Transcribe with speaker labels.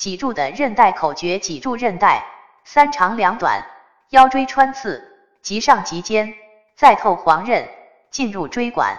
Speaker 1: 脊柱的韧带口诀脊柱韧带三长两短腰椎穿刺棘上棘肩再透黄韧进入椎管。